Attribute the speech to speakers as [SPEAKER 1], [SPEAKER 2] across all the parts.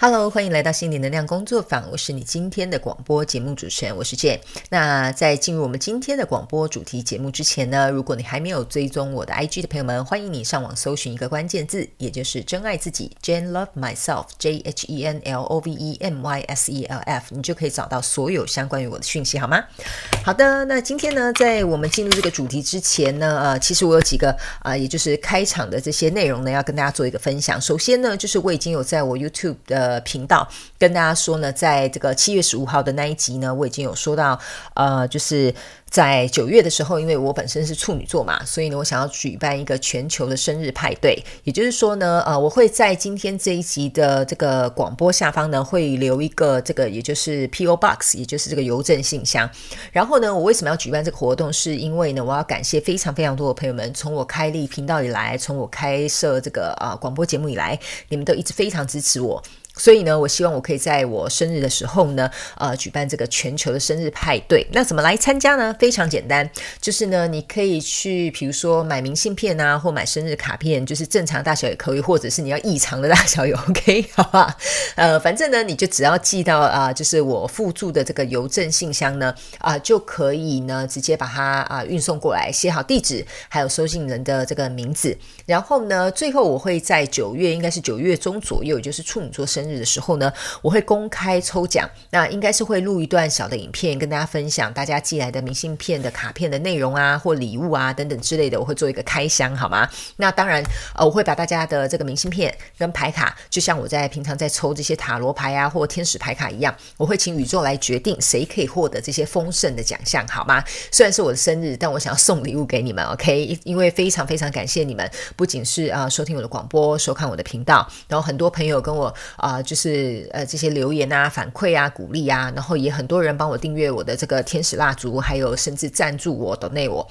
[SPEAKER 1] Hello，欢迎来到心灵能量工作坊。我是你今天的广播节目主持人，我是 Jane。那在进入我们今天的广播主题节目之前呢，如果你还没有追踪我的 IG 的朋友们，欢迎你上网搜寻一个关键字，也就是“真爱自己 ”，Jane Love Myself，J H E N L O V E M Y S E L F，你就可以找到所有相关于我的讯息，好吗？好的，那今天呢，在我们进入这个主题之前呢，呃，其实我有几个啊、也就是开场的这些内容呢，要跟大家做一个分享。首先呢，就是我已经有在我 YouTube 的呃，频道跟大家说呢，在这个七月十五号的那一集呢，我已经有说到，呃，就是在九月的时候，因为我本身是处女座嘛，所以呢，我想要举办一个全球的生日派对。也就是说呢，呃，我会在今天这一集的这个广播下方呢，会留一个这个，也就是 PO Box，也就是这个邮政信箱。然后呢，我为什么要举办这个活动？是因为呢，我要感谢非常非常多的朋友们，从我开立频道以来，从我开设这个呃广播节目以来，你们都一直非常支持我。所以呢，我希望我可以在我生日的时候呢，呃，举办这个全球的生日派对。那怎么来参加呢？非常简单，就是呢，你可以去，比如说买明信片啊，或买生日卡片，就是正常大小也可以，或者是你要异常的大小也 OK，好吧？呃，反正呢，你就只要寄到啊、就是我附注的这个邮政信箱呢，啊、就可以呢，直接把它啊、运送过来，写好地址，还有收信人的这个名字。然后呢，最后我会在九月，应该是九月中左右，就是处女座生日的时候呢，我会公开抽奖，那应该是会录一段小的影片，跟大家分享大家寄来的明信片的卡片的内容啊，或礼物啊等等之类的，我会做一个开箱，好吗？那当然，呃，我会把大家的这个明信片跟牌卡，就像我在平常在抽这些塔罗牌啊或天使牌卡一样，我会请宇宙来决定谁可以获得这些丰盛的奖项，好吗？虽然是我的生日，但我想要送礼物给你们，OK？因为非常非常感谢你们，不仅是啊、收听我的广播，收看我的频道，然后很多朋友跟我啊、就是呃这些留言啊反馈啊鼓励啊，然后也很多人帮我订阅我的这个天使蜡烛，还有甚至赞助我 donate 我，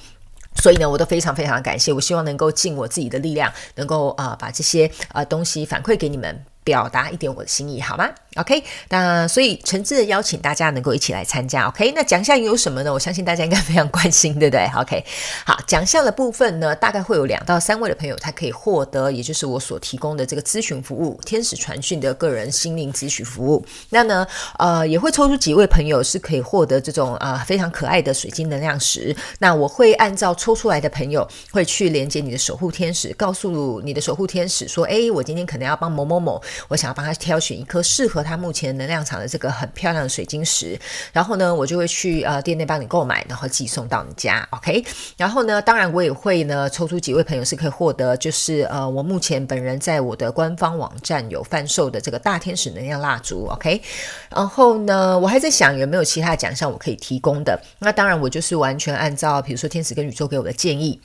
[SPEAKER 1] 所以呢我都非常非常感谢，我希望能够尽我自己的力量，能够啊、把这些啊、呃、东西反馈给你们，表达一点我的心意，好吗？？OK，那所以诚挚的邀请大家能够一起来参加。OK，那奖项有什么呢？我相信大家应该非常关心，对不对？OK，好，奖项的部分呢，大概会有两到三位的朋友，他可以获得，也就是我所提供的这个咨询服务——天使传讯的个人心灵咨询服务。那呢，呃，也会抽出几位朋友是可以获得这种、呃、非常可爱的水晶能量石。那我会按照抽出来的朋友，会去连接你的守护天使，告诉你的守护天使说：“诶，我今天可能要帮某某某，我想要帮他挑选一颗适合。”它目前能量场的这个很漂亮的水晶石，然后呢，我就会去呃店内帮你购买，然后寄送到你家，OK。然后呢，当然我也会呢抽出几位朋友是可以获得，就是呃我目前本人在我的官方网站有贩售的这个大天使能量蜡烛，OK。然后呢，我还在想有没有其他奖项我可以提供的。那当然我就是完全按照比如说天使跟宇宙给我的建议。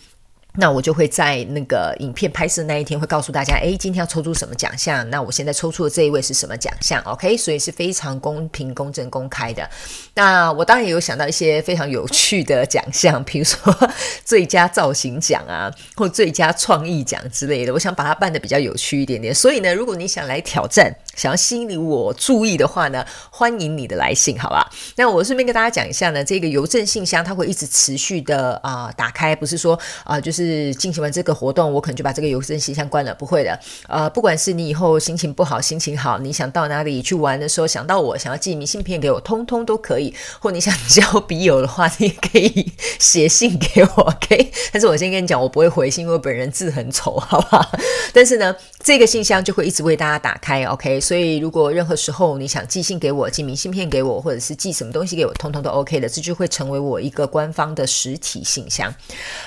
[SPEAKER 1] 那我就会在那个影片拍摄那一天会告诉大家，诶，今天要抽出什么奖项？那我现在抽出的这一位是什么奖项？OK，所以是非常公平、公正、公开的。那我当然也有想到一些非常有趣的奖项，比如说 最佳造型奖啊，或最佳创意奖之类的。我想把它办得比较有趣一点点。所以呢，如果你想来挑战，想要吸引我注意的话呢，欢迎你的来信，好吧？那我顺便跟大家讲一下呢，这个邮政信箱它会一直持续的啊、打开，不是说啊、就是是进行完这个活动，我可能就把这个邮政信箱关了，不会的。呃，不管是你以后心情不好、心情好，你想到哪里去玩的时候想到我，想要寄明信片给我，通通都可以。或你想交笔友的话，你也可以写信给我，OK？但是我先跟你讲，我不会回信，因为本人字很丑，好不好？但是呢，这个信箱就会一直为大家打开，OK？所以，如果任何时候你想寄信给我，寄明信片给我，或者是寄什么东西给我，通通都 OK 的，这就会成为我一个官方的实体信箱。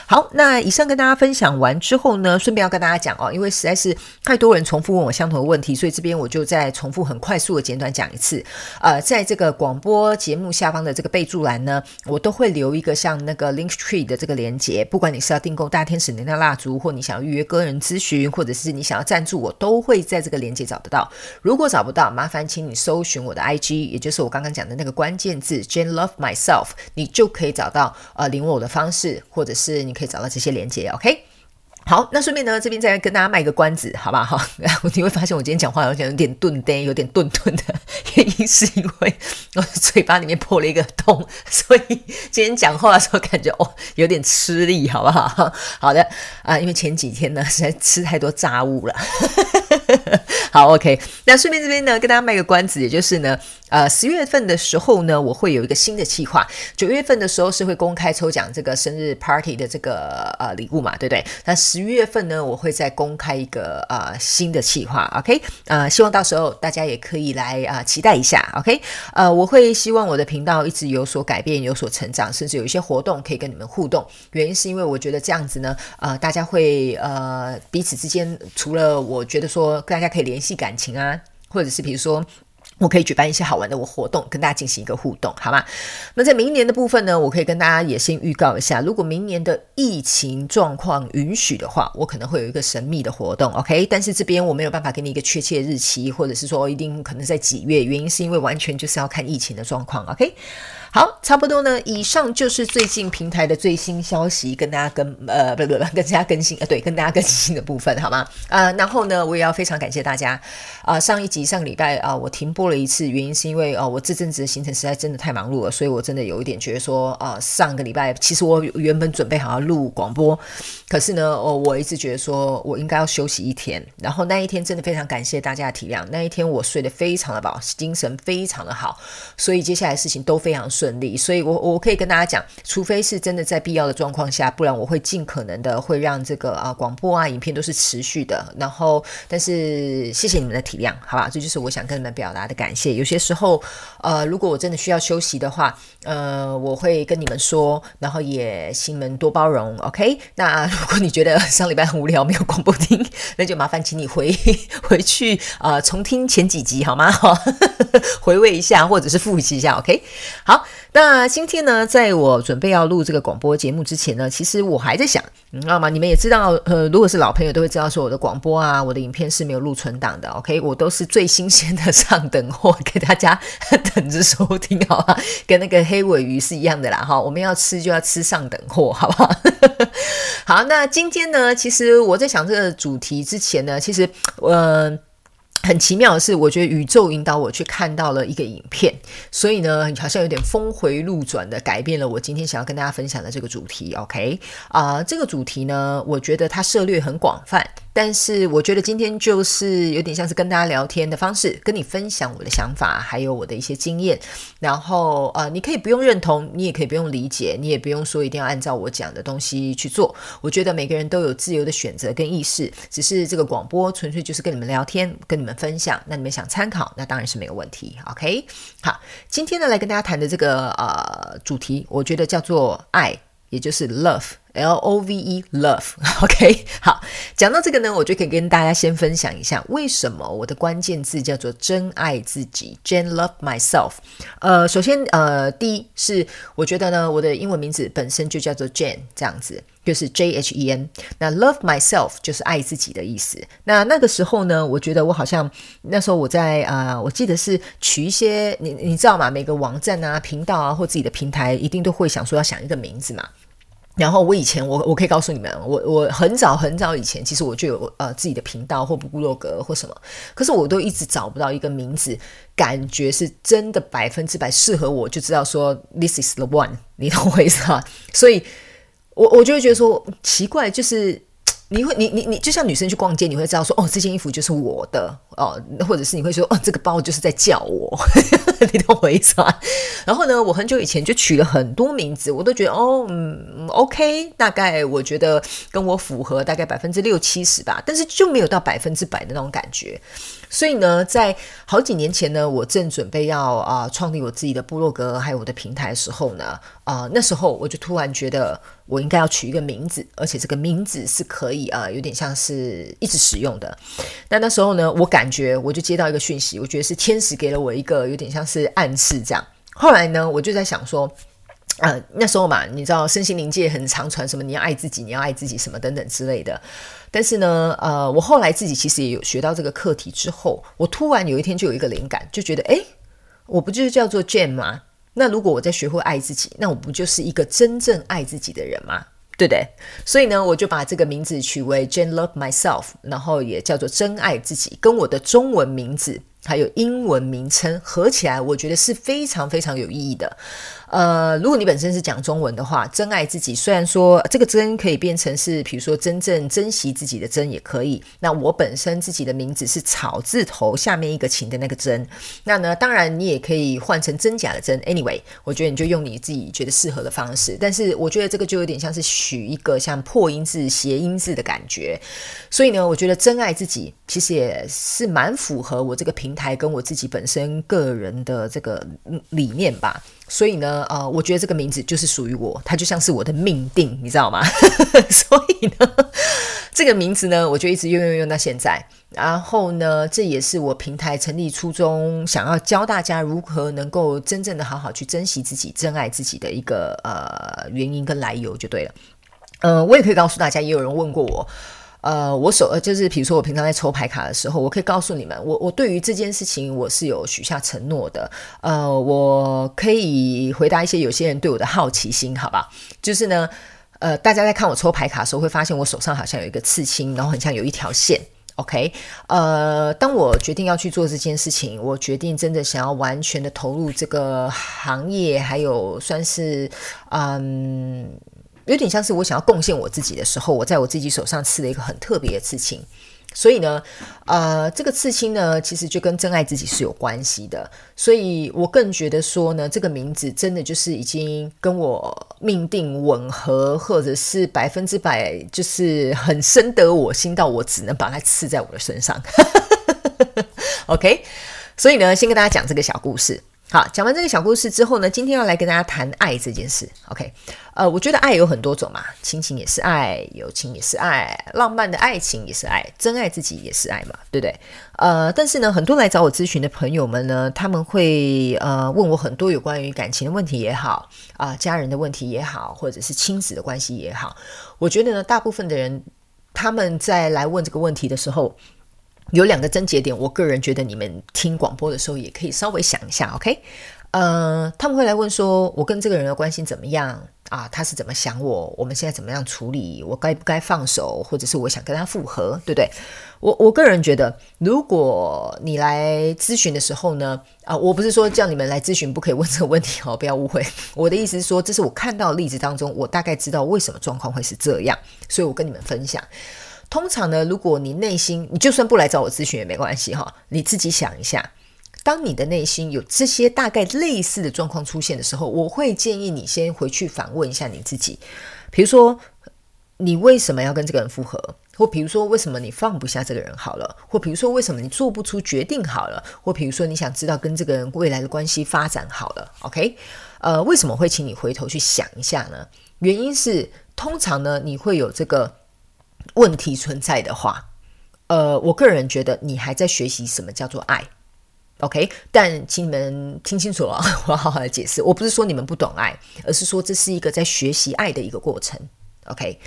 [SPEAKER 1] 好，那以上跟大家分享完之后呢，顺便要跟大家讲哦，因为实在是太多人重复问我相同的问题，所以这边我就再重复很快速的简短讲一次。呃，在这个广播节目下方的这个备注栏呢，我都会留一个像那个 Linktree 的这个连接，不管你是要订购大天使能量蜡烛，或你想要预约个人咨询，或者是你想要赞助我，都会在这个连接找得到。如果找不到，麻烦请你搜寻我的 IG，也就是我刚刚讲的那个关键字 Jane Love Myself，你就可以找到呃联络我的方式，或者是你可以找到这些连接，OK？好，那顺便呢，这边再跟大家卖个关子，好不好？好 你会发现我今天讲话好像有点顿呆，有点顿顿的，原因是因为我嘴巴里面破了一个洞，所以今天讲话的时候感觉哦有点吃力，好不好？好的啊，因为前几天呢实在吃太多炸物了。好，OK。那顺便这边呢，跟大家卖个关子，也就是呢，呃，十月份的时候呢，我会有一个新的计划。九月份的时候是会公开抽奖这个生日 party 的这个呃礼物嘛，对不对？那十月份呢，我会再公开一个呃新的计划，OK。呃，希望到时候大家也可以来啊、呃、期待一下，OK。呃，我会希望我的频道一直有所改变，有所成长，甚至有一些活动可以跟你们互动。原因是因为我觉得这样子呢，呃，大家会呃彼此之间，除了我觉得说大家可以联系感情啊，或者是比如说。我可以举办一些好玩的我活动，跟大家进行一个互动，好吗？那在明年的部分呢，我可以跟大家也先预告一下，如果明年的疫情状况允许的话，我可能会有一个神秘的活动，OK？但是这边我没有办法给你一个确切日期，或者是说一定可能在几月，原因是因为完全就是要看疫情的状况，OK？好，差不多呢。以上就是最近平台的最新消息，跟大家跟呃不不不，跟大家更新呃对，跟大家更新的部分，好吗？呃，然后呢，我也要非常感谢大家啊、上一集上个礼拜啊、我停播了一次，原因是因为哦、我这阵子的行程实在真的太忙碌了，所以我真的有一点觉得说啊、上个礼拜其实我原本准备好要录广播，可是呢，哦，我一直觉得说我应该要休息一天。然后那一天真的非常感谢大家的体谅，那一天我睡得非常的饱，精神非常的好，所以接下来事情都非常顺。顺利，所以我我可以跟大家讲，除非是真的在必要的状况下，不然我会尽可能的会让这个啊广播啊影片都是持续的。然后，但是谢谢你们的体谅，好吧？这就是我想跟你们表达的感谢。有些时候，呃，如果我真的需要休息的话，呃，我会跟你们说，然后也请你们多包容，OK？那 如果你觉得上礼拜很无聊没有广播听，那就麻烦请你回 回去啊、重听前几集好吗？回味一下或者是复习一下，OK？好。那今天呢，在我准备要录这个广播节目之前呢，其实我还在想，你知道吗？你们也知道，呃，如果是老朋友都会知道，说我的广播啊，我的影片是没有录存档的，OK？我都是最新鲜的上等货，给大家 等着收听，好吧？跟那个黑尾鱼是一样的啦，哈，我们要吃就要吃上等货，好不好？好，那今天呢，其实我在想这个主题之前呢，其实，呃。很奇妙的是，我觉得宇宙引导我去看到了一个影片，所以呢，好像有点峰回路转的改变了我今天想要跟大家分享的这个主题。OK，啊、这个主题呢，我觉得它涉猎很广泛。但是我觉得今天就是有点像是跟大家聊天的方式，跟你分享我的想法，还有我的一些经验。然后呃，你可以不用认同，你也可以不用理解，你也不用说一定要按照我讲的东西去做。我觉得每个人都有自由的选择跟意识，只是这个广播纯粹就是跟你们聊天，跟你们分享。那你们想参考，那当然是没有问题。OK，好，今天呢来跟大家谈的这个呃主题，我觉得叫做爱，也就是 love。L O V E，love，OK，好，讲到这个呢，我就可以跟大家先分享一下，为什么我的关键字叫做真爱自己，Jen Love Myself。呃，首先，呃，第一是我觉得呢，我的英文名字本身就叫做 Jen，这样子，就是 J H E N。那 Love Myself 就是爱自己的意思。那那个时候呢，我觉得我好像那时候我在啊、我记得是取一些，你你知道吗？每个网站啊、频道啊或自己的平台，一定都会想说要想一个名字嘛。然后我以前我我可以告诉你们，我我很早很早以前，其实我就有呃自己的频道或部落格或什么，可是我都一直找不到一个名字，感觉是真的百分之百适合我，就知道说 this is the one，你懂我意思吗？所以我我就会觉得说奇怪，就是。你会，你你你就像女生去逛街，你会知道说，哦，这件衣服就是我的哦，或者是你会说，哦，这个包就是在叫我，你懂我意思吗？然后呢，我很久以前就取了很多名字，我都觉得，哦，嗯，OK，大概我觉得跟我符合大概百分之六七十吧，但是就没有到百分之百的那种感觉。所以呢，在好几年前呢，我正准备要啊、创立我自己的部落格还有我的平台的时候呢，啊、那时候我就突然觉得我应该要取一个名字，而且这个名字是可以啊、有点像是一直使用的。那那时候呢，我感觉我就接到一个讯息，我觉得是天使给了我一个有点像是是暗示这样。后来呢，我就在想说，呃，那时候嘛，你知道身心灵界很常传什么你要爱自己，你要爱自己什么等等之类的。但是呢，呃，我后来自己其实也有学到这个课题之后，我突然有一天就有一个灵感，就觉得，诶，我不就是叫做 Jane 吗？那如果我在学会爱自己，那我不就是一个真正爱自己的人吗？对不对？所以呢，我就把这个名字取为 Jane Love Myself，然后也叫做真爱自己，跟我的中文名字还有英文名称合起来，我觉得是非常非常有意义的。呃，如果你本身是讲中文的话，珍爱自己，虽然说这个“珍”可以变成是，比如说真正珍惜自己的“珍”也可以。那我本身自己的名字是草字头下面一个情的那个“珍”，那呢，当然你也可以换成真假的“真”。Anyway，我觉得你就用你自己觉得适合的方式。但是我觉得这个就有点像是取一个像破音字、谐音字的感觉。所以呢，我觉得珍爱自己其实也是蛮符合我这个平台跟我自己本身个人的这个理念吧。所以呢，呃，我觉得这个名字就是属于我，它就像是我的命定，你知道吗？所以呢，这个名字呢，我就一直用用用到现在。然后呢，这也是我平台成立初衷，想要教大家如何能够真正的好好去珍惜自己、珍爱自己的一个呃原因跟来由，就对了。嗯、我也可以告诉大家，也有人问过我。呃，我手呃就是，比如说我平常在抽牌卡的时候，我可以告诉你们，我我对于这件事情我是有许下承诺的。呃，我可以回答一些有些人对我的好奇心，好吧？就是呢，呃，大家在看我抽牌卡的时候，会发现我手上好像有一个刺青，然后很像有一条线。OK，呃，当我决定要去做这件事情，我决定真的想要完全的投入这个行业，还有算是嗯。有点像是我想要贡献我自己的时候，我在我自己手上刺了一个很特别的刺青，所以呢，呃，这个刺青呢，其实就跟真爱自己是有关系的，所以我更觉得说呢，这个名字真的就是已经跟我命定吻合，或者是百分之百就是很深得我心到我只能把它刺在我的身上。OK，所以呢，先跟大家讲这个小故事。好，讲完这个小故事之后呢，今天要来跟大家谈爱这件事。OK，呃，我觉得爱有很多种嘛，亲情也是爱，友情也是爱，浪漫的爱情也是爱，真爱自己也是爱嘛，对不对？呃，但是呢，很多来找我咨询的朋友们呢，他们会呃问我很多有关于感情的问题也好，啊、家人的问题也好，或者是亲子的关系也好，我觉得呢，大部分的人他们在来问这个问题的时候。有两个症结点，我个人觉得你们听广播的时候也可以稍微想一下，OK？呃，他们会来问说，我跟这个人的关系怎么样啊？他是怎么想我？我们现在怎么样处理？我该不该放手？或者是我想跟他复合，对不对？我我个人觉得，如果你来咨询的时候呢，啊，我不是说叫你们来咨询不可以问这个问题哦，不要误会。我的意思是说，这是我看到的例子当中，我大概知道为什么状况会是这样，所以我跟你们分享。通常呢，如果你内心，你就算不来找我咨询也没关系哈，你自己想一下，当你的内心有这些大概类似的状况出现的时候，我会建议你先回去反问一下你自己，比如说你为什么要跟这个人复合，或比如说为什么你放不下这个人好了，或比如说为什么你做不出决定好了，或比如说你想知道跟这个人未来的关系发展好了，OK？呃，为什么会请你回头去想一下呢？原因是通常呢，你会有这个。问题存在的话，呃，我个人觉得你还在学习什么叫做爱，OK？但请你们听清楚了，我要好好的解释。我不是说你们不懂爱，而是说这是一个在学习爱的一个过程，OK？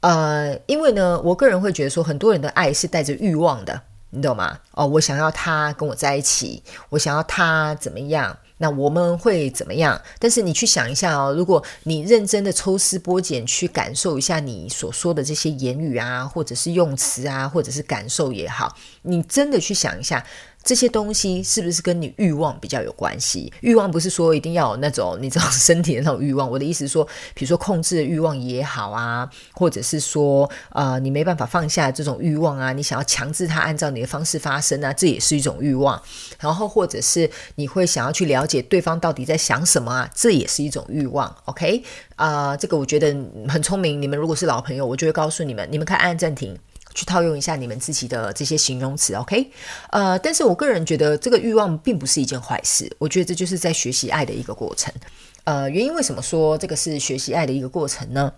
[SPEAKER 1] 呃，因为呢，我个人会觉得说，很多人的爱是带着欲望的，你懂吗？哦，我想要他跟我在一起，我想要他怎么样？那我们会怎么样？但是你去想一下哦，如果你认真的抽丝剥茧去感受一下你所说的这些言语啊，或者是用词啊，或者是感受也好，你真的去想一下。这些东西是不是跟你欲望比较有关系？欲望不是说一定要有那种你知道身体的那种欲望。我的意思是说，比如说控制欲望也好啊，或者是说呃你没办法放下这种欲望啊，你想要强制它按照你的方式发生啊，这也是一种欲望。然后或者是你会想要去了解对方到底在想什么啊，这也是一种欲望。OK 啊，这个我觉得很聪明。你们如果是老朋友，我就会告诉你们，你们可以按暂停。去套用一下你们自己的这些形容词，OK？呃，但是我个人觉得这个欲望并不是一件坏事，我觉得这就是在学习爱的一个过程。呃，原因为什么说这个是学习爱的一个过程呢？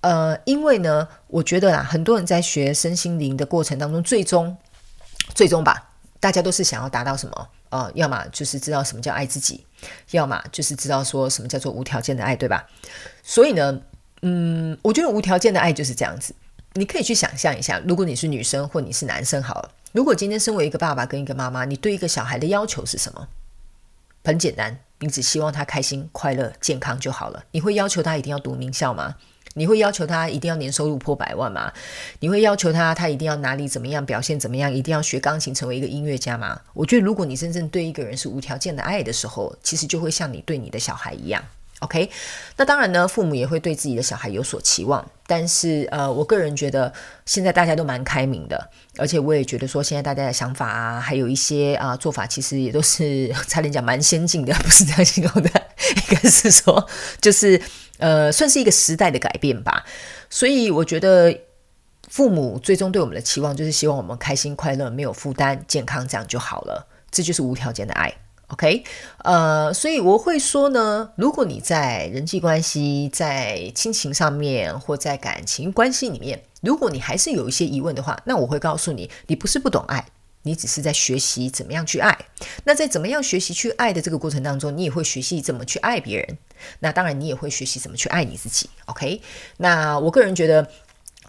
[SPEAKER 1] 呃，因为呢，我觉得啦，很多人在学身心灵的过程当中，最终，最终吧，大家都是想要达到什么？呃，要么就是知道什么叫爱自己，要么就是知道说什么叫做无条件的爱，对吧？所以呢，嗯，我觉得无条件的爱就是这样子。你可以去想象一下，如果你是女生或你是男生好了，如果今天身为一个爸爸跟一个妈妈，你对一个小孩的要求是什么？很简单，你只希望他开心、快乐、健康就好了。你会要求他一定要读名校吗？你会要求他一定要年收入破百万吗？你会要求他他一定要哪里怎么样表现怎么样？一定要学钢琴成为一个音乐家吗？我觉得，如果你真正对一个人是无条件的爱的时候，其实就会像你对你的小孩一样。OK，那当然呢，父母也会对自己的小孩有所期望，但是呃，我个人觉得现在大家都蛮开明的，而且我也觉得说现在大家的想法啊，还有一些啊、做法，其实也都是差点讲蛮先进的，不是这样形容的，应该是说就是呃，算是一个时代的改变吧。所以我觉得父母最终对我们的期望，就是希望我们开心、快乐、没有负担、健康，这样就好了，这就是无条件的爱。OK，呃，所以我会说呢，如果你在人际关系、在亲情上面，或在感情关系里面，如果你还是有一些疑问的话，那我会告诉你，你不是不懂爱，你只是在学习怎么样去爱。那在怎么样学习去爱的这个过程当中，你也会学习怎么去爱别人。那当然，你也会学习怎么去爱你自己。OK，那我个人觉得。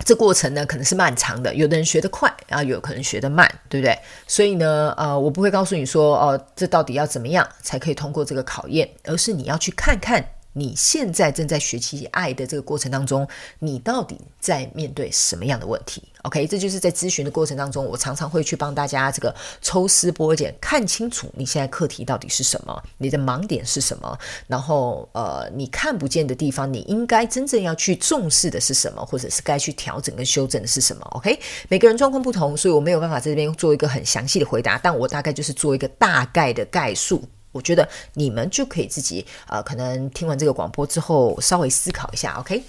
[SPEAKER 1] 这过程呢，可能是漫长的，有的人学得快，然后有可能学得慢，对不对？所以呢，呃，我不会告诉你说，哦、呃，这到底要怎么样才可以通过这个考验，而是你要去看看。你现在正在学习爱的这个过程当中，你到底在面对什么样的问题？OK，这就是在咨询的过程当中，我常常会去帮大家这个抽丝剥茧，看清楚你现在课题到底是什么，你的盲点是什么，然后呃，你看不见的地方，你应该真正要去重视的是什么，或者是该去调整跟修正的是什么？OK，每个人状况不同，所以我没有办法在这边做一个很详细的回答，但我大概就是做一个大概的概述。我觉得你们就可以自己呃，可能听完这个广播之后稍微思考一下，OK？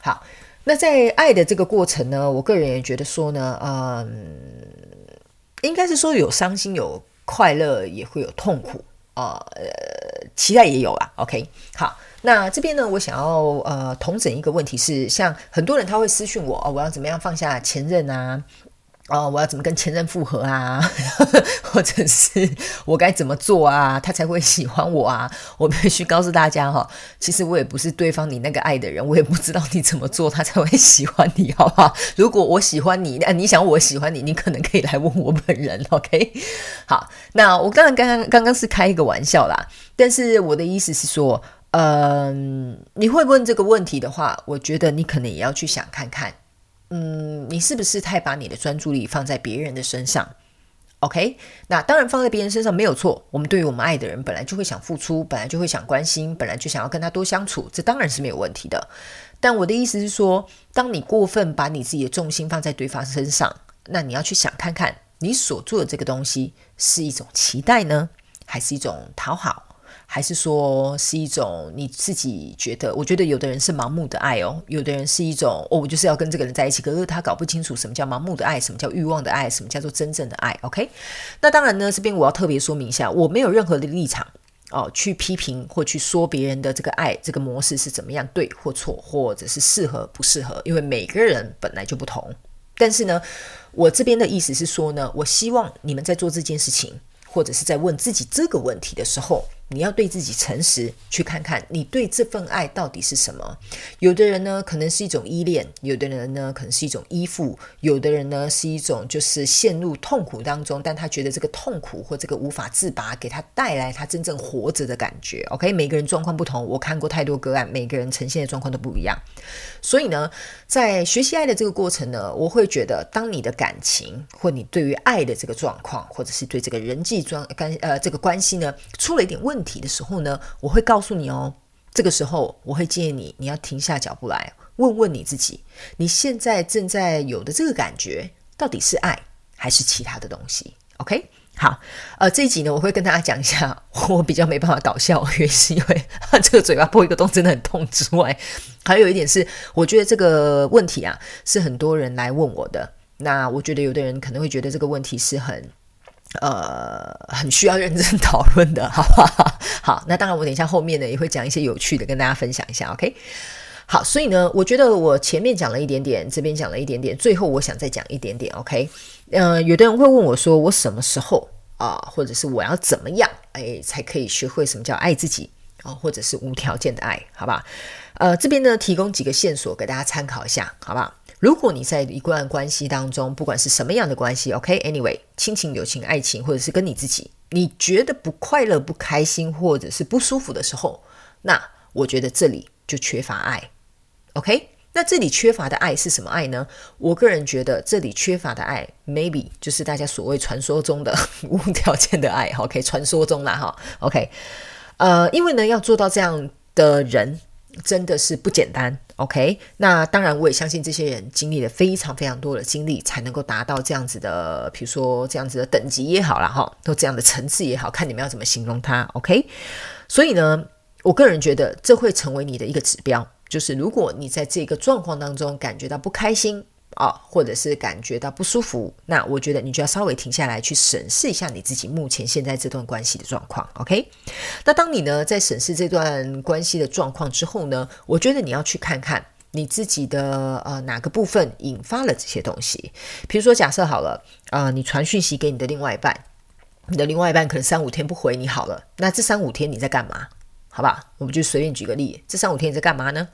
[SPEAKER 1] 好，那在爱的这个过程呢，我个人也觉得说呢，嗯，应该是说有伤心、有快乐，也会有痛苦啊，呃，期待也有啦，OK？好，那这边呢，我想要呃，统整一个问题是，像很多人他会私讯我，哦，我要怎么样放下前任啊？哦，我要怎么跟前任复合啊？或者是我该怎么做啊？他才会喜欢我啊？我必须告诉大家哈，其实我也不是对方你那个爱的人，我也不知道你怎么做他才会喜欢你，好不好？如果我喜欢你，那你想我喜欢你，你可能可以来问我本人，OK？好，那我刚刚刚刚刚刚是开一个玩笑啦，但是我的意思是说，嗯，你会问这个问题的话，我觉得你可能也要去想看看。嗯，你是不是太把你的专注力放在别人的身上？OK，那当然放在别人身上没有错。我们对于我们爱的人，本来就会想付出，本来就会想关心，本来就想要跟他多相处，这当然是没有问题的。但我的意思是说，当你过分把你自己的重心放在对方身上，那你要去想看看，你所做的这个东西是一种期待呢，还是一种讨好？还是说是一种你自己觉得？我觉得有的人是盲目的爱哦，有的人是一种哦，我就是要跟这个人在一起，可是他搞不清楚什么叫盲目的爱，什么叫欲望的爱，什么叫做真正的爱。OK，那当然呢，这边我要特别说明一下，我没有任何的立场哦，去批评或去说别人的这个爱这个模式是怎么样对或错，或者是适合不适合，因为每个人本来就不同。但是呢，我这边的意思是说呢，我希望你们在做这件事情，或者是在问自己这个问题的时候。你要对自己诚实，去看看你对这份爱到底是什么。有的人呢，可能是一种依恋；有的人呢，可能是一种依附；有的人呢，是一种就是陷入痛苦当中，但他觉得这个痛苦或这个无法自拔，给他带来他真正活着的感觉。OK，每个人状况不同，我看过太多个案，每个人呈现的状况都不一样。所以呢，在学习爱的这个过程呢，我会觉得，当你的感情或你对于爱的这个状况，或者是对这个人际关关呃这个关系呢，出了一点问。问题的时候呢，我会告诉你哦，这个时候我会建议你，你要停下脚步来问问你自己，你现在正在有的这个感觉到底是爱还是其他的东西？OK，好，呃，这一集呢，我会跟大家讲一下，我比较没办法搞笑，原因是因为 这个嘴巴破一个洞真的很痛之外，还有一点是，我觉得这个问题啊，是很多人来问我的，那我觉得有的人可能会觉得这个问题是很。呃，很需要认真讨论的，好不好？好，那当然，我等一下后面呢也会讲一些有趣的，跟大家分享一下。OK，好，所以呢，我觉得我前面讲了一点点，这边讲了一点点，最后我想再讲一点点。OK，呃，有的人会问我说，我什么时候啊、或者是我要怎么样，哎，才可以学会什么叫爱自己啊、或者是无条件的爱，好吧？呃，这边呢提供几个线索给大家参考一下，好不好？如果你在一段关系当中，不管是什么样的关系，OK，Anyway，亲情、友情、爱情，或者是跟你自己，你觉得不快乐、不开心，或者是不舒服的时候，那我觉得这里就缺乏爱，OK？那这里缺乏的爱是什么爱呢？我个人觉得这里缺乏的爱，maybe 就是大家所谓传说中的无条件的爱。OK，传说中啦哈。OK，呃，因为呢，要做到这样的人真的是不简单。OK，那当然我也相信这些人经历了非常非常多的经历，才能够达到这样子的，比如说这样子的等级也好啦哈，都这样的层次也好，看你们要怎么形容它。OK，所以呢，我个人觉得这会成为你的一个指标。就是如果你在这个状况当中感觉到不开心啊，或者是感觉到不舒服，那我觉得你就要稍微停下来去审视一下你自己目前现在这段关系的状况。OK，那当你呢在审视这段关系的状况之后呢，我觉得你要去看看你自己的呃哪个部分引发了这些东西。比如说，假设好了啊，你传讯息给你的另外一半，你的另外一半可能三五天不回你好了，那这三五天你在干嘛？好吧，我们就随便举个例，这三五天你在干嘛呢？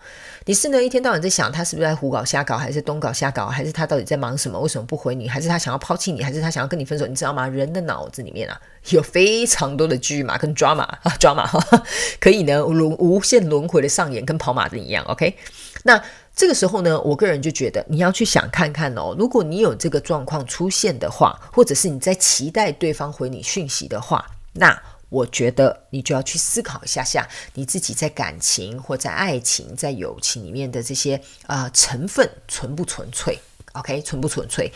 [SPEAKER 1] 你是呢一天到晚在想他是不是在胡搞瞎搞，还是东搞瞎搞，还是他到底在忙什么？为什么不回你？还是他想要抛弃你？还是他想要跟你分手？你知道吗？人的脑子里面啊，有非常多的剧码跟抓马啊，抓马哈，可以呢轮无限轮回的上演，跟跑马灯一样。OK，那这个时候呢，我个人就觉得你要去想看看哦，如果你有这个状况出现的话，或者是你在期待对方回你讯息的话，那。我觉得你就要去思考一下下你自己在感情或在爱情、在友情里面的这些啊、成分纯不纯粹？OK，纯不纯粹？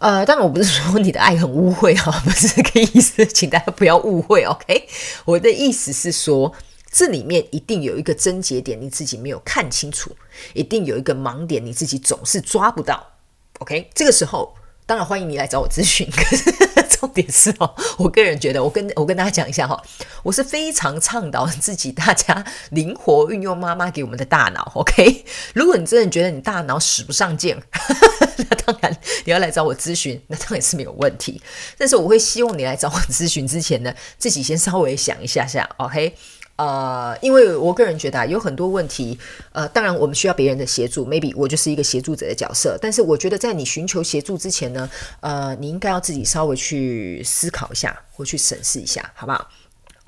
[SPEAKER 1] 呃，当然我不是说你的爱很污秽啊，不是这个意思，请大家不要误会。OK，我的意思是说，这里面一定有一个症结点，你自己没有看清楚，一定有一个盲点，你自己总是抓不到。OK，这个时候。当然欢迎你来找我咨询，重点是哦，我个人觉得，我跟我跟大家讲一下哈，我是非常倡导自己大家灵活运用妈妈给我们的大脑，OK？如果你真的觉得你大脑使不上劲，那当然你要来找我咨询，那当然是没有问题。但是我会希望你来找我咨询之前呢，自己先稍微想一下下，OK？呃，因为我个人觉得啊，有很多问题，呃，当然我们需要别人的协助，maybe 我就是一个协助者的角色。但是我觉得在你寻求协助之前呢，呃，你应该要自己稍微去思考一下，或去审视一下，好不好？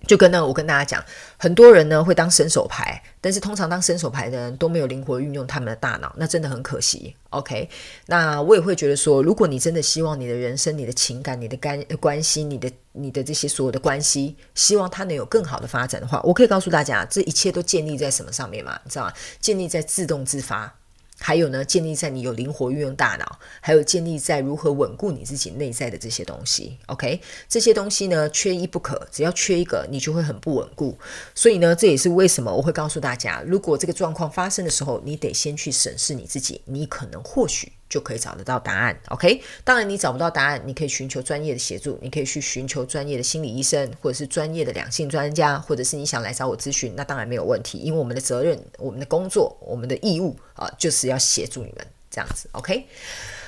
[SPEAKER 1] 就跟呢，我跟大家讲，很多人呢会当伸手牌，但是通常当伸手牌的人都没有灵活运用他们的大脑，那真的很可惜。OK，那我也会觉得说，如果你真的希望你的人生、你的情感、你的关关系、你的你的这些所有的关系，希望它能有更好的发展的话，我可以告诉大家，这一切都建立在什么上面嘛？你知道吗？建立在自动自发。还有呢，建立在你有灵活运用大脑，还有建立在如何稳固你自己内在的这些东西。OK，这些东西呢，缺一不可，只要缺一个，你就会很不稳固。所以呢，这也是为什么我会告诉大家，如果这个状况发生的时候，你得先去审视你自己，你可能或许。就可以找得到答案，OK？当然，你找不到答案，你可以寻求专业的协助，你可以去寻求专业的心理医生，或者是专业的两性专家，或者是你想来找我咨询，那当然没有问题，因为我们的责任、我们的工作、我们的义务啊，就是要协助你们这样子，OK？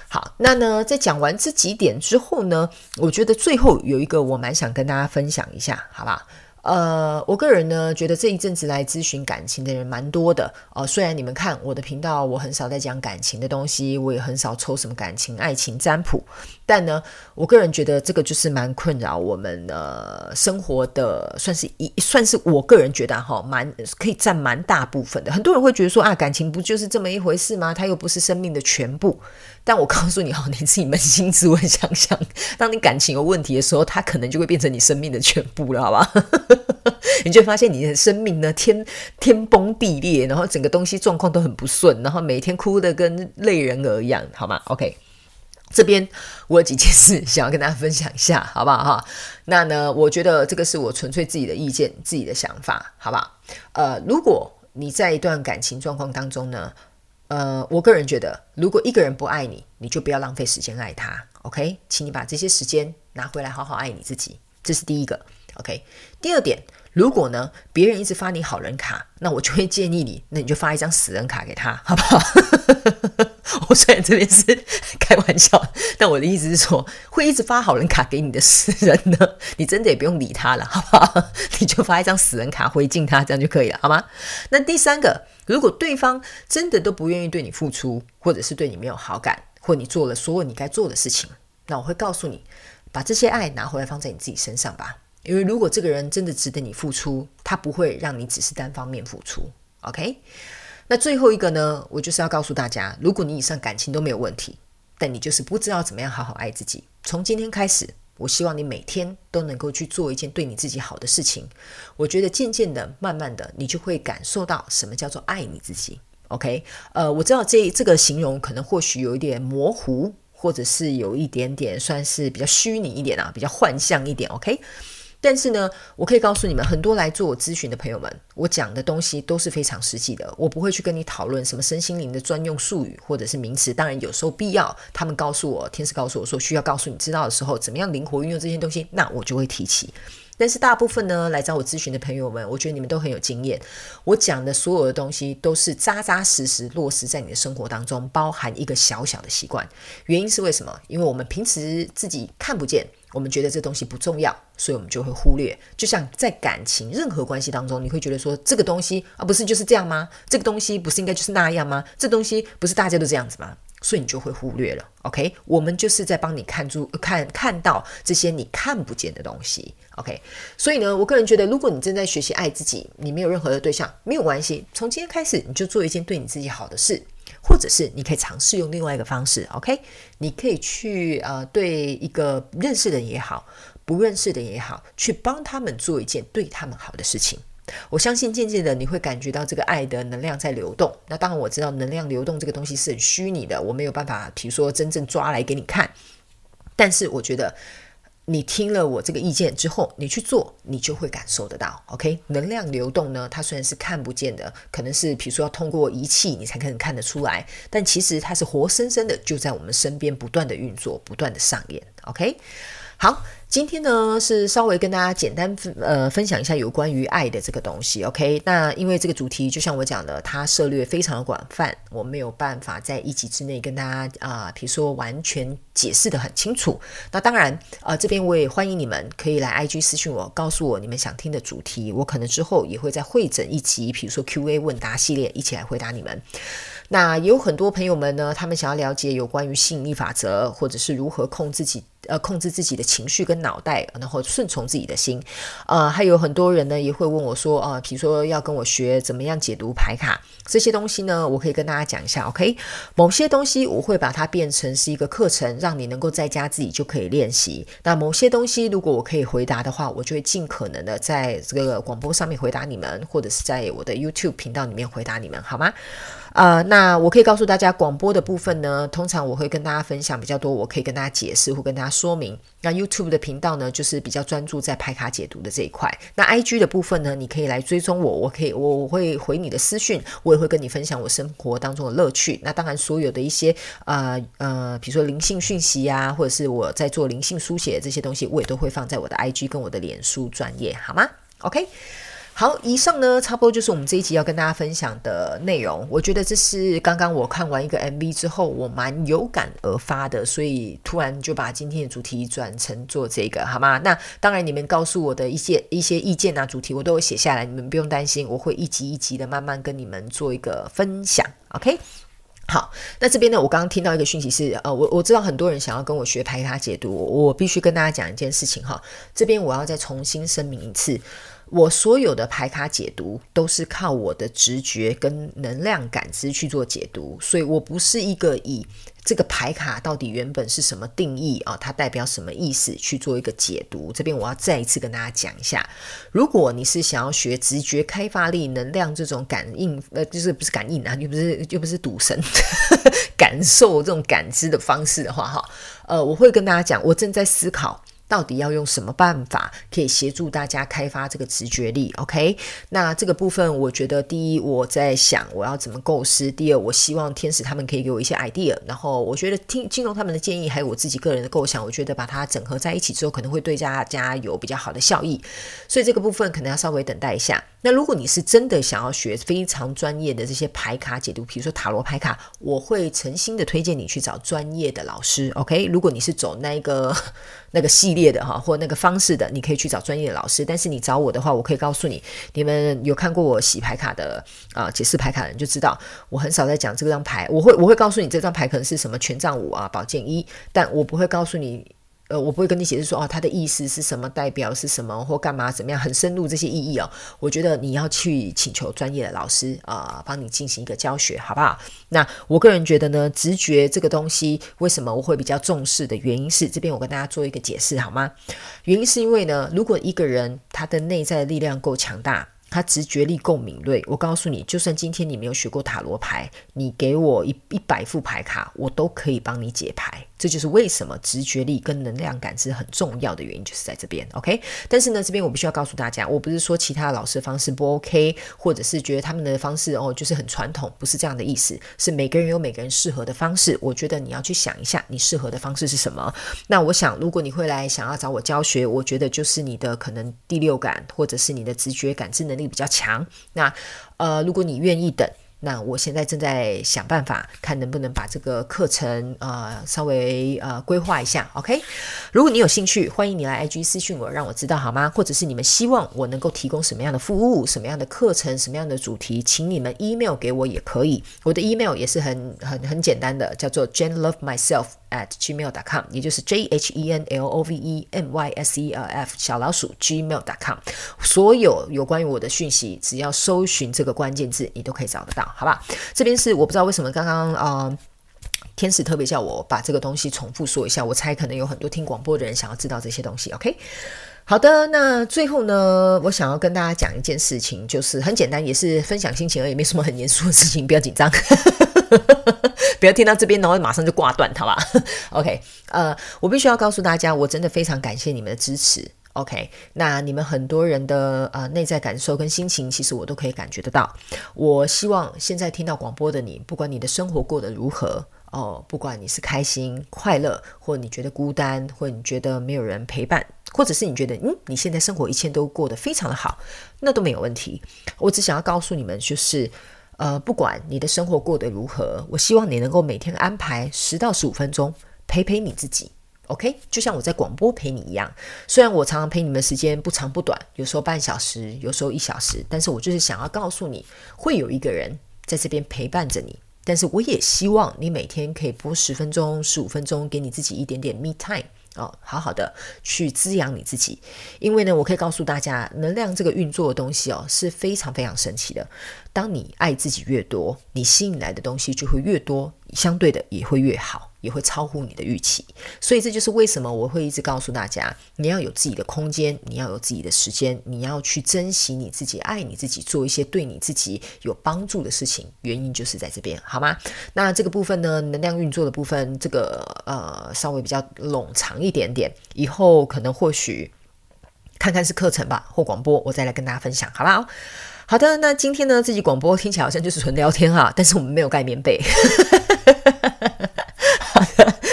[SPEAKER 1] 好，那呢，在讲完这几点之后呢，我觉得最后有一个我蛮想跟大家分享一下，好吧？呃，我个人呢觉得这一阵子来咨询感情的人蛮多的哦、呃。虽然你们看我的频道，我很少在讲感情的东西，我也很少抽什么感情、爱情占卜，但呢，我个人觉得这个就是蛮困扰我们呃生活的，算是一算是我个人觉得哈，蛮可以占蛮大部分的。很多人会觉得说啊，感情不就是这么一回事吗？它又不是生命的全部。但我告诉你哈，你自己扪心自问想想，当你感情有问题的时候，它可能就会变成你生命的全部了，好吧？你就会发现你的生命呢，天天崩地裂，然后整个东西状况都很不顺，然后每天哭得跟泪人儿一样，好吗？OK，这边我有几件事想要跟大家分享一下，好不好哈？那呢，我觉得这个是我纯粹自己的意见、自己的想法，好不好？呃，如果你在一段感情状况当中呢，呃，我个人觉得，如果一个人不爱你，你就不要浪费时间爱他。OK，请你把这些时间拿回来，好好爱你自己。这是第一个。OK，第二点，如果呢，别人一直发你好人卡，那我就会建议你，那你就发一张死人卡给他，好不好？我虽然这边是开玩笑，但我的意思是说，会一直发好人卡给你的死人呢，你真的也不用理他了，好不好？你就发一张死人卡回敬他，这样就可以了，好吗？那第三个。如果对方真的都不愿意对你付出，或者是对你没有好感，或你做了所有你该做的事情，那我会告诉你，把这些爱拿回来放在你自己身上吧。因为如果这个人真的值得你付出，他不会让你只是单方面付出。OK？那最后一个呢，我就是要告诉大家，如果你以上感情都没有问题，但你就是不知道怎么样好好爱自己，从今天开始，我希望你每天都能够去做一件对你自己好的事情。我觉得渐渐的、慢慢的，你就会感受到什么叫做爱你自己。OK，呃，我知道这这个形容可能或许有一点模糊，或者是有一点点算是比较虚拟一点啊，比较幻象一点。OK。但是呢，我可以告诉你们，很多来做我咨询的朋友们，我讲的东西都是非常实际的。我不会去跟你讨论什么身心灵的专用术语或者是名词。当然，有时候必要，他们告诉我，天使告诉我说需要告诉你知道的时候，怎么样灵活运用这些东西，那我就会提起。但是大部分呢，来找我咨询的朋友们，我觉得你们都很有经验。我讲的所有的东西都是扎扎实实落实在你的生活当中，包含一个小小的习惯。原因是为什么？因为我们平时自己看不见。我们觉得这东西不重要，所以我们就会忽略。就像在感情任何关系当中，你会觉得说这个东西啊，不是就是这样吗？这个东西不是应该就是那样吗？这东西不是大家都这样子吗？所以你就会忽略了。OK，我们就是在帮你看住看看到这些你看不见的东西。OK，所以呢，我个人觉得，如果你正在学习爱自己，你没有任何的对象，没有关系，从今天开始你就做一件对你自己好的事。或者是你可以尝试用另外一个方式，OK？你可以去呃，对一个认识的人也好，不认识的也好，去帮他们做一件对他们好的事情。我相信渐渐的你会感觉到这个爱的能量在流动。那当然我知道能量流动这个东西是很虚拟的，我没有办法，比如说真正抓来给你看。但是我觉得。你听了我这个意见之后，你去做，你就会感受得到。OK，能量流动呢，它虽然是看不见的，可能是比如说要通过仪器你才可能看得出来，但其实它是活生生的就在我们身边不断的运作，不断的上演。OK。好，今天呢是稍微跟大家简单分呃分享一下有关于爱的这个东西，OK？那因为这个主题就像我讲的，它涉猎非常的广泛，我没有办法在一集之内跟大家啊、比如说完全解释得很清楚。那当然啊、呃，这边我也欢迎你们可以来 IG 私信我，告诉我你们想听的主题，我可能之后也会再会诊一集，比如说 QA 问答系列，一起来回答你们。那有很多朋友们呢，他们想要了解有关于吸引力法则，或者是如何控制自己，呃，控制自己的情绪跟脑袋，然后顺从自己的心。呃，还有很多人呢也会问我说，呃，比如说要跟我学怎么样解读牌卡这些东西呢，我可以跟大家讲一下，OK？某些东西我会把它变成是一个课程，让你能够在家自己就可以练习。那某些东西如果我可以回答的话，我就会尽可能的在这个广播上面回答你们，或者是在我的 YouTube 频道里面回答你们，好吗？呃，那我可以告诉大家，广播的部分呢，通常我会跟大家分享比较多，我可以跟大家解释或跟大家说明。那 YouTube 的频道呢，就是比较专注在牌卡解读的这一块。那 IG 的部分呢，你可以来追踪我，我可以我我会回你的私讯，我也会跟你分享我生活当中的乐趣。那当然，所有的一些呃呃，比如说灵性讯息啊，或者是我在做灵性书写这些东西，我也都会放在我的 IG 跟我的脸书专页，好吗？OK。好，以上呢，差不多就是我们这一集要跟大家分享的内容。我觉得这是刚刚我看完一个 MV 之后，我蛮有感而发的，所以突然就把今天的主题转成做这个，好吗？那当然，你们告诉我的一些一些意见啊，主题我都会写下来，你们不用担心，我会一集一集的慢慢跟你们做一个分享。OK，好，那这边呢，我刚刚听到一个讯息是，呃，我我知道很多人想要跟我学排卡解读，我必须跟大家讲一件事情哈，这边我要再重新声明一次。我所有的牌卡解读都是靠我的直觉跟能量感知去做解读，所以我不是一个以这个牌卡到底原本是什么定义啊，它代表什么意思去做一个解读。这边我要再一次跟大家讲一下，如果你是想要学直觉开发力、能量这种感应，呃，就是不是感应啊，又不是又不是赌神感受这种感知的方式的话，哈，呃，我会跟大家讲，我正在思考。到底要用什么办法可以协助大家开发这个直觉力？OK，那这个部分，我觉得第一，我在想我要怎么构思；第二，我希望天使他们可以给我一些 idea。然后，我觉得听金融他们的建议，还有我自己个人的构想，我觉得把它整合在一起之后，可能会对大家有比较好的效益。所以这个部分可能要稍微等待一下。那如果你是真的想要学非常专业的这些牌卡解读，比如说塔罗牌卡，我会诚心的推荐你去找专业的老师。OK，如果你是走那个 那个系列的哈，或那个方式的，你可以去找专业的老师。但是你找我的话，我可以告诉你，你们有看过我洗牌卡的啊、解释牌卡的人就知道，我很少在讲这张牌。我会我会告诉你这张牌可能是什么权杖五啊，宝剑一，但我不会告诉你。呃，我不会跟你解释说哦，它的意思是什么，代表是什么，或干嘛怎么样，很深入这些意义哦。我觉得你要去请求专业的老师啊，帮你进行一个教学，好不好？那我个人觉得呢，直觉这个东西，为什么我会比较重视的原因是，这边我跟大家做一个解释好吗？原因是因为呢，如果一个人他的内在力量够强大。他直觉力够敏锐，我告诉你，就算今天你没有学过塔罗牌，你给我一一百副牌卡，我都可以帮你解牌。这就是为什么直觉力跟能量感知很重要的原因，就是在这边。OK，但是呢，这边我必须要告诉大家，我不是说其他老师的方式不 OK，或者是觉得他们的方式哦就是很传统，不是这样的意思。是每个人有每个人适合的方式，我觉得你要去想一下，你适合的方式是什么。那我想，如果你会来想要找我教学，我觉得就是你的可能第六感，或者是你的直觉感知能力比较强。那呃，如果你愿意等，那我现在正在想办法，看能不能把这个课程呃稍微呃规划一下。OK，如果你有兴趣，欢迎你来 IG 私讯我，让我知道好吗？或者是你们希望我能够提供什么样的服务、什么样的课程、什么样的主题，请你们 email 给我也可以。我的 email 也是很很很简单的，叫做 jane love myself。at gmail.com，也就是 j h e n l o v e m y s e l f 小老鼠 gmail.com，所有有关于我的讯息，只要搜寻这个关键字，你都可以找得到，好吧？这边是我不知道为什么刚刚呃，天使特别叫我把这个东西重复说一下，我猜可能有很多听广播的人想要知道这些东西。OK，好的，那最后呢，我想要跟大家讲一件事情，就是很简单，也是分享心情而已，没什么很严肃的事情，不要紧张。不要听到这边，然后马上就挂断，好吧？OK，呃，我必须要告诉大家，我真的非常感谢你们的支持。OK，那你们很多人的呃内在感受跟心情，其实我都可以感觉得到。我希望现在听到广播的你，不管你的生活过得如何哦，不管你是开心快乐，或你觉得孤单，或你觉得没有人陪伴，或者是你觉得嗯你现在生活一切都过得非常的好，那都没有问题。我只想要告诉你们，就是。呃，不管你的生活过得如何，我希望你能够每天安排十到十五分钟陪陪你自己，OK？就像我在广播陪你一样，虽然我常常陪你们时间不长不短，有时候半小时，有时候一小时，但是我就是想要告诉你，会有一个人在这边陪伴着你。但是我也希望你每天可以播十分钟、十五分钟，给你自己一点点 me time。哦，好好的去滋养你自己，因为呢，我可以告诉大家，能量这个运作的东西哦，是非常非常神奇的。当你爱自己越多，你吸引来的东西就会越多，相对的也会越好。也会超乎你的预期，所以这就是为什么我会一直告诉大家，你要有自己的空间，你要有自己的时间，你要去珍惜你自己，爱你自己，做一些对你自己有帮助的事情。原因就是在这边，好吗？那这个部分呢，能量运作的部分，这个呃稍微比较冗长一点点，以后可能或许看看是课程吧，或广播，我再来跟大家分享，好不好？好的，那今天呢，这集广播听起来好像就是纯聊天哈，但是我们没有盖棉被。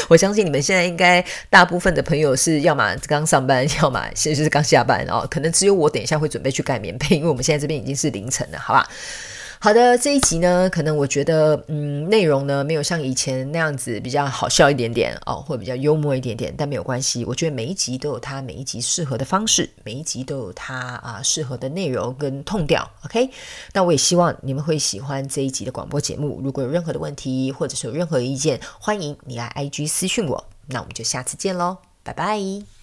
[SPEAKER 1] 我相信你们现在应该大部分的朋友是要么刚上班，要么现在就是刚下班哦。可能只有我等一下会准备去盖棉被，因为我们现在这边已经是凌晨了，好吧？好的，这一集呢，可能我觉得，嗯，内容呢没有像以前那样子比较好笑一点点哦，或比较幽默一点点，但没有关系。我觉得每一集都有它每一集适合的方式，每一集都有它啊适合的内容跟痛调。OK，那我也希望你们会喜欢这一集的广播节目。如果有任何的问题，或者是有任何意见，欢迎你来 IG 私讯我。那我们就下次见喽，拜拜。